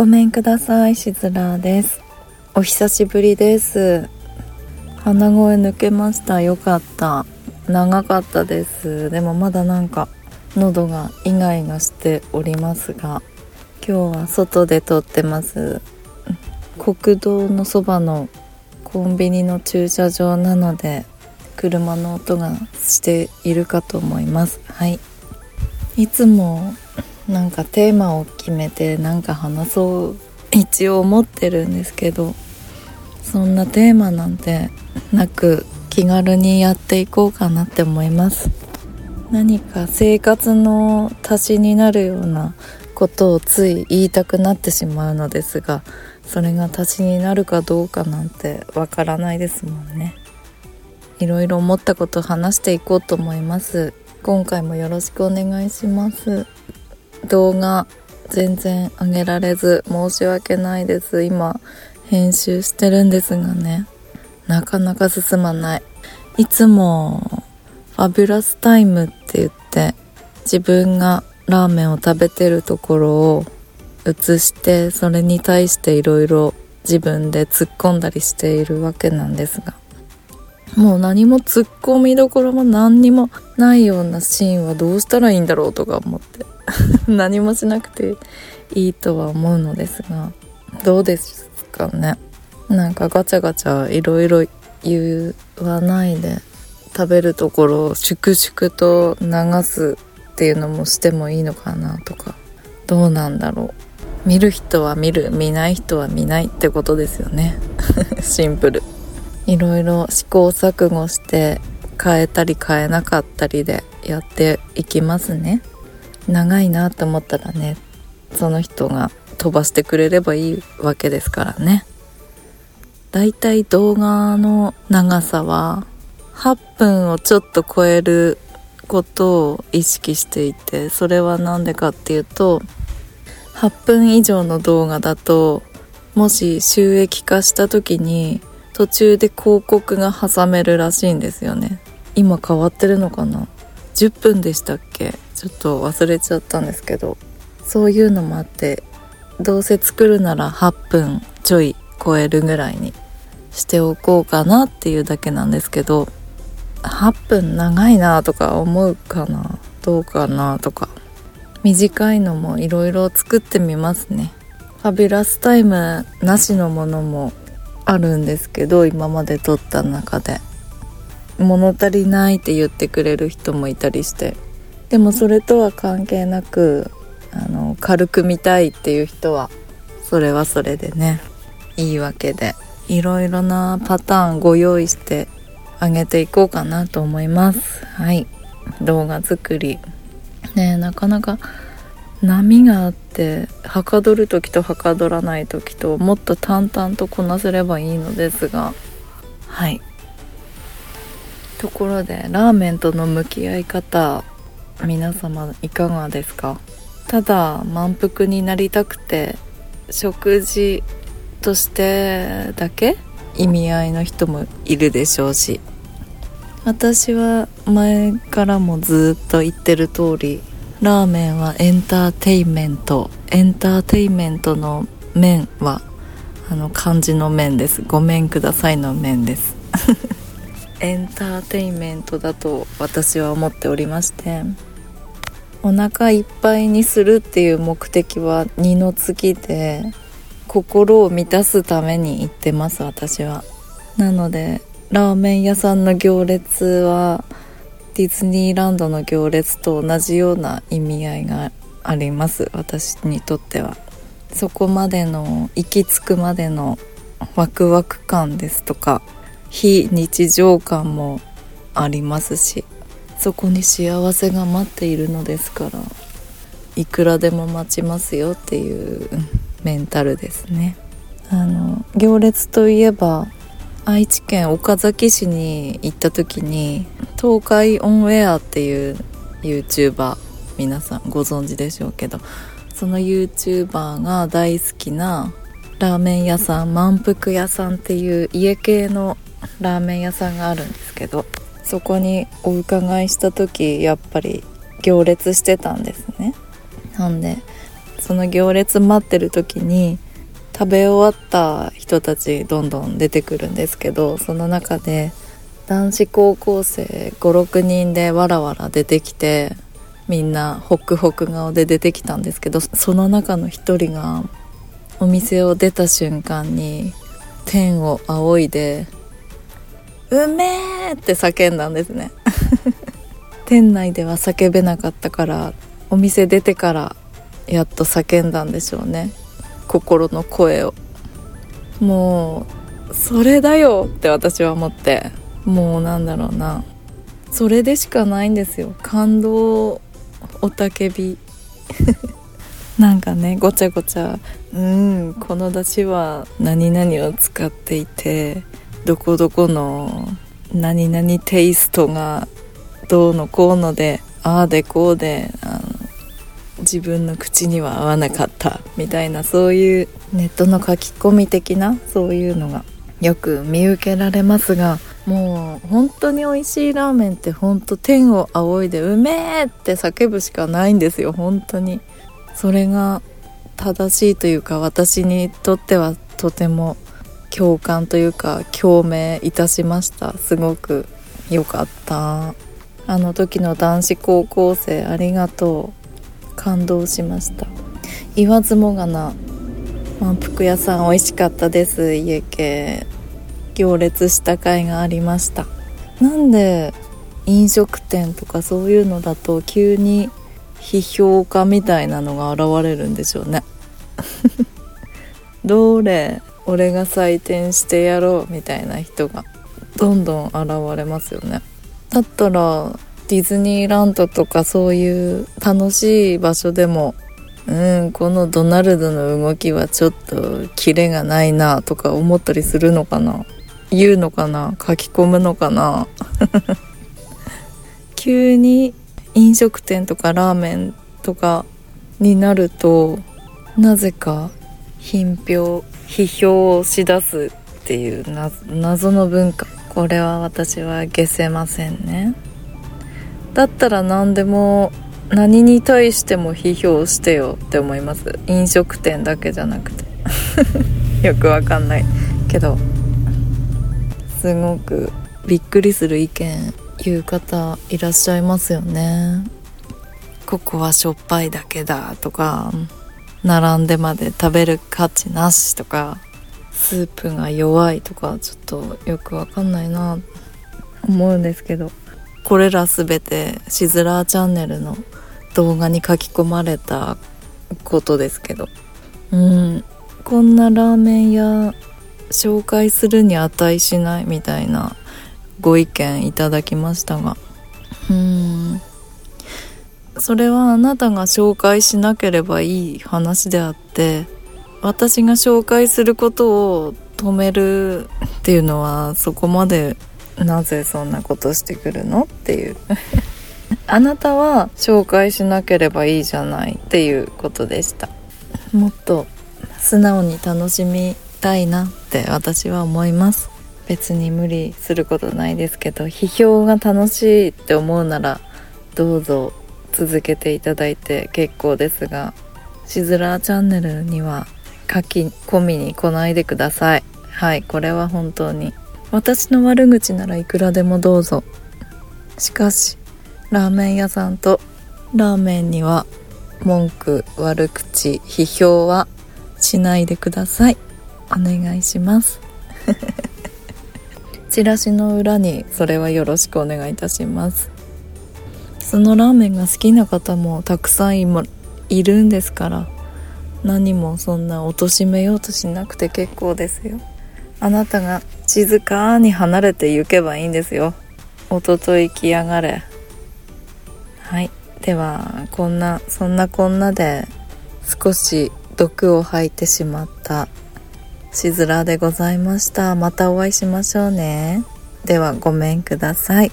ごめんくださいしずらです。お久しぶりです。鼻声抜けました。よかった。長かったです。でもまだなんか喉がイガイガしておりますが今日は外で撮ってます。国道のそばのコンビニの駐車場なので車の音がしているかと思います。はい。いつもなんかテーマを決めてなんか話そう一応思ってるんですけどそんなテーマなんてなく気軽にやっていこうかなって思います。何か生活の足しになるようなことをつい言いたくなってしまうのですがそれが足しになるかどうかなんてわからないですもんね。いろいろ思ったことを話していこうと思います。今回もよろしくお願いします。動画全然上げられず申し訳ないです。今編集してるんですがね。なかなか進まない。いつもファビュラスタイムって言って自分がラーメンを食べてるところを映してそれに対していろいろ自分で突っ込んだりしているわけなんですが。もう何も突っ込みどころも何にもないようなシーンはどうしたらいいんだろうとか思って。何もしなくていいとは思うのですがどうですかね？なんかガチャガチャいろいろ言わないで食べるところを粛々と流すっていうのもしてもいいのかなとかどうなんだろう？見る人は見る見ない人は見ないってことですよね。シンプル。いろいろ試行錯誤して変えたり変えなかったりでやっていきますね。長いなと思ったらねその人が飛ばしてくれればいいわけですからね。だいたい動画の長さは8分をちょっと超えることを意識していてそれは何でかっていうと8分以上の動画だともし収益化した時に途中で広告が挟めるらしいんですよね。今変わってるのかな？10分でしたっけ？ちょっと忘れちゃったんですけどそういうのもあってどうせ作るなら8分ちょい超えるぐらいにしておこうかなっていうだけなんですけど8分長いなとか思うかなどうかなとか短いのもいろいろ作ってみますね。ファビュラスタイムなしのものもあるんですけど今まで撮った中で。物足りないって言ってくれる人もいたりして。でもそれとは関係なくあの軽く見たいっていう人はそれはそれでねいいわけでいろいろなパターンご用意してあげていこうかなと思います。はい。動画作り。ねなかなか波があってはかどる時とはかどらない時ともっと淡々とこなせればいいのですが。はい。ところでラーメンとの向き合い方。皆様いかがですか？ただ満腹になりたくて食事としてだけ意味合いの人もいるでしょうし私は前からもずっと言ってる通りラーメンはエンターテインメントエンターテインメントの麺はあの漢字の麺です。ごめんくださいの麺です。エンターテインメントだと私は思っておりましてお腹いっぱいにするっていう目的は二の次で心を満たすために行ってます私は。なのでラーメン屋さんの行列はディズニーランドの行列と同じような意味合いがあります私にとっては。そこまでの行き着くまでのワクワク感ですとか非日常感もありますしそこに幸せが待っているのですからいくらでも待ちますよっていうメンタルですね。あの行列といえば愛知県岡崎市に行った時に東海オンエアっていう YouTuber 皆さんご存知でしょうけどその YouTuber が大好きなラーメン屋さん満腹屋さんっていう家系のラーメン屋さんがあるんですけどそこにお伺いした時やっぱり行列してたんですねなんでその行列待ってる時に食べ終わった人たちどんどん出てくるんですけどその中で男子高校生56人でわらわら出てきてみんなホクホク顔で出てきたんですけどその中の一人がお店を出た瞬間に天を仰いで「うめえ!」って叫んだんですね。店内では叫べなかったからお店出てからやっと叫んだんでしょうね。心の声を。もうそれだよって私は思って。もうなんだろうな。それでしかないんですよ。感動おたけび。なんかねごちゃごちゃうんこの出汁は何々を使っていてどこどこの何々テイストがどうのこうのでああでこうであの自分の口には合わなかったみたいなそういうネットの書き込み的なそういうのがよく見受けられますがもう本当に美味しいラーメンって本当天を仰いでうめえって叫ぶしかないんですよ本当に。それが正しいというか私にとってはとても共感というか共鳴いたしました。すごく良かった。あの時の男子高校生ありがとう。感動しました。言わずもがな満腹屋さん美味しかったです。家系。行列した甲斐がありました。なんで飲食店とかそういうのだと急に批評家みたいなのが現れるんでしょうね。どれ俺が採点してやろうみたいな人がどんどん現れますよね。だったらディズニーランドとかそういう楽しい場所でもうんこのドナルドの動きはちょっとキレがないなとか思ったりするのかな？言うのかな？書き込むのかな？急に飲食店とかラーメンとかになるとなぜか品評批評をしだすっていう謎の文化。これは私は消せませんね。だったら何でも何に対しても批評してよって思います。飲食店だけじゃなくて。よくわかんないけど。すごくびっくりする意見言う方いらっしゃいますよね。ここはしょっぱいだけだとか。並んでまで食べる価値なしとかスープが弱いとかちょっとよくわかんないな。思うんですけどこれら全てシズラーチャンネルの動画に書き込まれたことですけど。うん。こんなラーメン屋紹介するに値しないみたいなご意見いただきましたが。うん。それはあなたが紹介しなければいい話であって私が紹介することを止めるっていうのはそこまでなぜそんなことしてくるのっていう。あなたは紹介しなければいいじゃないっていうことでした。もっと素直に楽しみたいなって私は思います。別に無理することないですけど批評が楽しいって思うならどうぞ続けていただいて結構ですがしずらチャンネルには書き込みに来ないでください。はいこれは本当に。私の悪口ならいくらでもどうぞ。しかしラーメン屋さんとラーメンには文句悪口批評はしないでください。お願いします。チラシの裏にそれはよろしくお願いいたします。そのラーメンが好きな方もたくさんいるんですから何もそんな貶めようとしなくて結構ですよ。あなたが静かに離れて行けばいいんですよ。おととい来やがれ。はい。ではこんなそんなこんなで少し毒を吐いてしまったしずらでございました。またお会いしましょうね。ではごめんください。